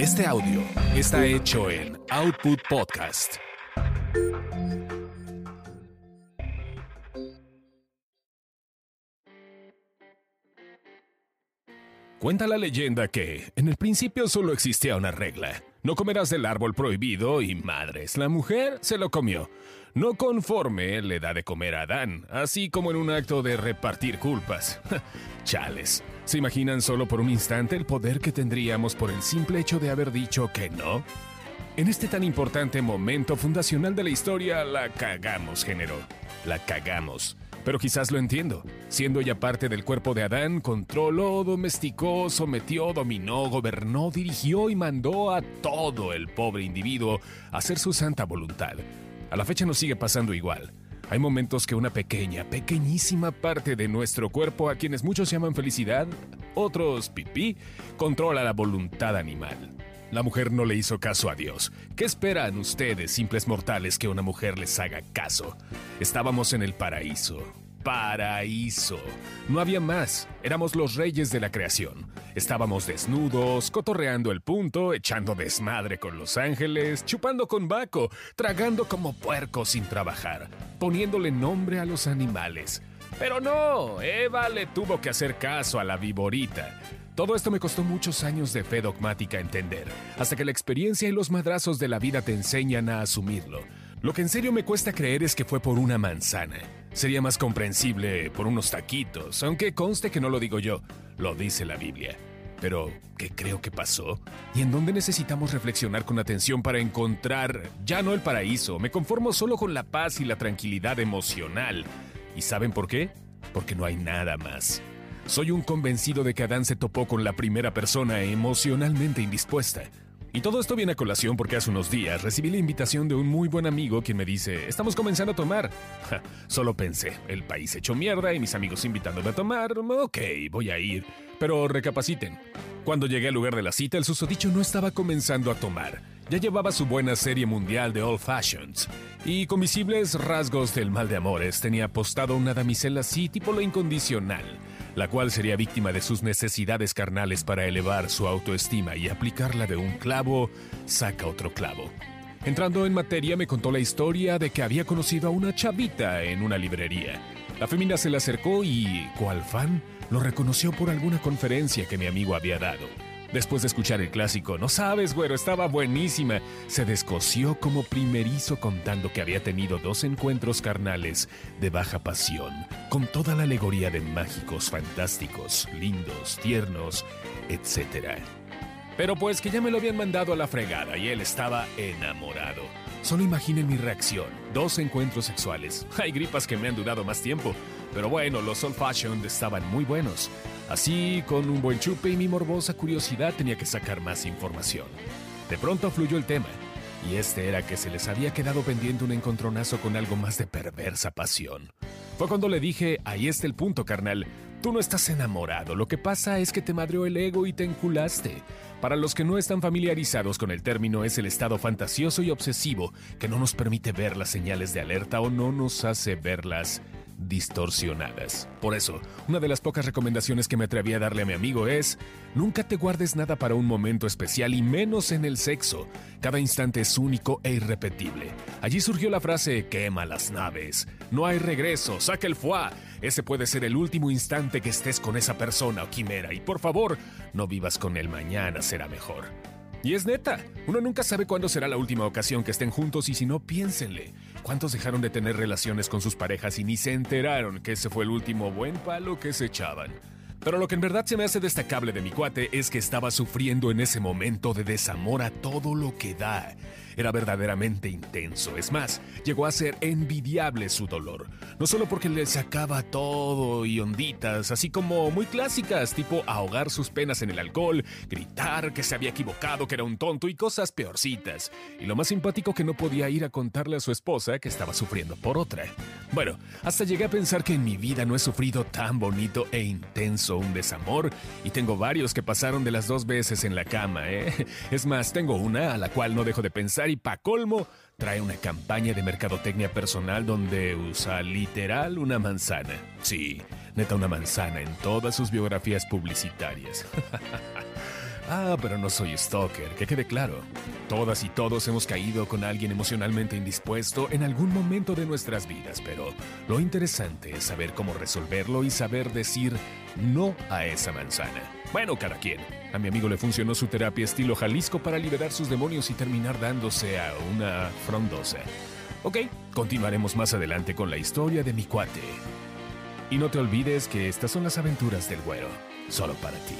Este audio está hecho en Output Podcast. Cuenta la leyenda que, en el principio solo existía una regla. No comerás del árbol prohibido y madres, la mujer se lo comió. No conforme le da de comer a Adán, así como en un acto de repartir culpas. Chales, ¿se imaginan solo por un instante el poder que tendríamos por el simple hecho de haber dicho que no? En este tan importante momento fundacional de la historia, la cagamos, género. La cagamos. Pero quizás lo entiendo. Siendo ya parte del cuerpo de Adán, controló, domesticó, sometió, dominó, gobernó, dirigió y mandó a todo el pobre individuo a hacer su santa voluntad. A la fecha nos sigue pasando igual. Hay momentos que una pequeña, pequeñísima parte de nuestro cuerpo, a quienes muchos llaman felicidad, otros pipí, controla la voluntad animal. La mujer no le hizo caso a Dios. ¿Qué esperan ustedes, simples mortales, que una mujer les haga caso? Estábamos en el paraíso. Paraíso. No había más. Éramos los reyes de la creación. Estábamos desnudos, cotorreando el punto, echando desmadre con los ángeles, chupando con Baco, tragando como puercos sin trabajar, poniéndole nombre a los animales. Pero no, Eva le tuvo que hacer caso a la viborita. Todo esto me costó muchos años de fe dogmática entender, hasta que la experiencia y los madrazos de la vida te enseñan a asumirlo. Lo que en serio me cuesta creer es que fue por una manzana. Sería más comprensible por unos taquitos, aunque conste que no lo digo yo, lo dice la Biblia. Pero, ¿qué creo que pasó? ¿Y en dónde necesitamos reflexionar con atención para encontrar ya no el paraíso? Me conformo solo con la paz y la tranquilidad emocional. ¿Y saben por qué? Porque no hay nada más. Soy un convencido de que Adán se topó con la primera persona emocionalmente indispuesta. Y todo esto viene a colación porque hace unos días recibí la invitación de un muy buen amigo quien me dice, estamos comenzando a tomar. solo pensé, el país hecho mierda y mis amigos invitándome a tomar, ok, voy a ir. Pero recapaciten. Cuando llegué al lugar de la cita, el susodicho no estaba comenzando a tomar. Ya llevaba su buena serie mundial de Old Fashions. Y con visibles rasgos del mal de amores, tenía apostado una damisela así tipo lo incondicional la cual sería víctima de sus necesidades carnales para elevar su autoestima y aplicarla de un clavo, saca otro clavo. Entrando en materia me contó la historia de que había conocido a una chavita en una librería. La femina se le acercó y, cual fan, lo reconoció por alguna conferencia que mi amigo había dado. Después de escuchar el clásico, no sabes, güero, estaba buenísima, se descoció como primerizo contando que había tenido dos encuentros carnales de baja pasión, con toda la alegoría de mágicos, fantásticos, lindos, tiernos, etc. Pero pues que ya me lo habían mandado a la fregada y él estaba enamorado. Solo imaginen mi reacción. Dos encuentros sexuales. Hay gripas que me han durado más tiempo. Pero bueno, los old fashioned estaban muy buenos. Así, con un buen chupe y mi morbosa curiosidad tenía que sacar más información. De pronto fluyó el tema, y este era que se les había quedado pendiente un encontronazo con algo más de perversa pasión. Fue cuando le dije, ahí está el punto, carnal. Tú no estás enamorado, lo que pasa es que te madreó el ego y te enculaste. Para los que no están familiarizados con el término, es el estado fantasioso y obsesivo que no nos permite ver las señales de alerta o no nos hace verlas distorsionadas. Por eso, una de las pocas recomendaciones que me atreví a darle a mi amigo es, nunca te guardes nada para un momento especial y menos en el sexo. Cada instante es único e irrepetible. Allí surgió la frase, quema las naves. No hay regreso, saca el foie. Ese puede ser el último instante que estés con esa persona o quimera y por favor, no vivas con él mañana, será mejor. Y es neta, uno nunca sabe cuándo será la última ocasión que estén juntos y si no, piénsenle. ¿Cuántos dejaron de tener relaciones con sus parejas y ni se enteraron que ese fue el último buen palo que se echaban? Pero lo que en verdad se me hace destacable de mi cuate es que estaba sufriendo en ese momento de desamor a todo lo que da. Era verdaderamente intenso. Es más, llegó a ser envidiable su dolor. No solo porque le sacaba todo y onditas, así como muy clásicas, tipo ahogar sus penas en el alcohol, gritar que se había equivocado, que era un tonto y cosas peorcitas. Y lo más simpático que no podía ir a contarle a su esposa que estaba sufriendo por otra. Bueno, hasta llegué a pensar que en mi vida no he sufrido tan bonito e intenso un desamor y tengo varios que pasaron de las dos veces en la cama, ¿eh? Es más, tengo una a la cual no dejo de pensar y pa' colmo, trae una campaña de mercadotecnia personal donde usa literal una manzana. Sí, neta una manzana en todas sus biografías publicitarias. Ah, pero no soy stalker, que quede claro. Todas y todos hemos caído con alguien emocionalmente indispuesto en algún momento de nuestras vidas, pero lo interesante es saber cómo resolverlo y saber decir no a esa manzana. Bueno, cada quien. A mi amigo le funcionó su terapia estilo Jalisco para liberar sus demonios y terminar dándose a una frondosa. Ok, continuaremos más adelante con la historia de mi cuate. Y no te olvides que estas son las aventuras del güero, solo para ti.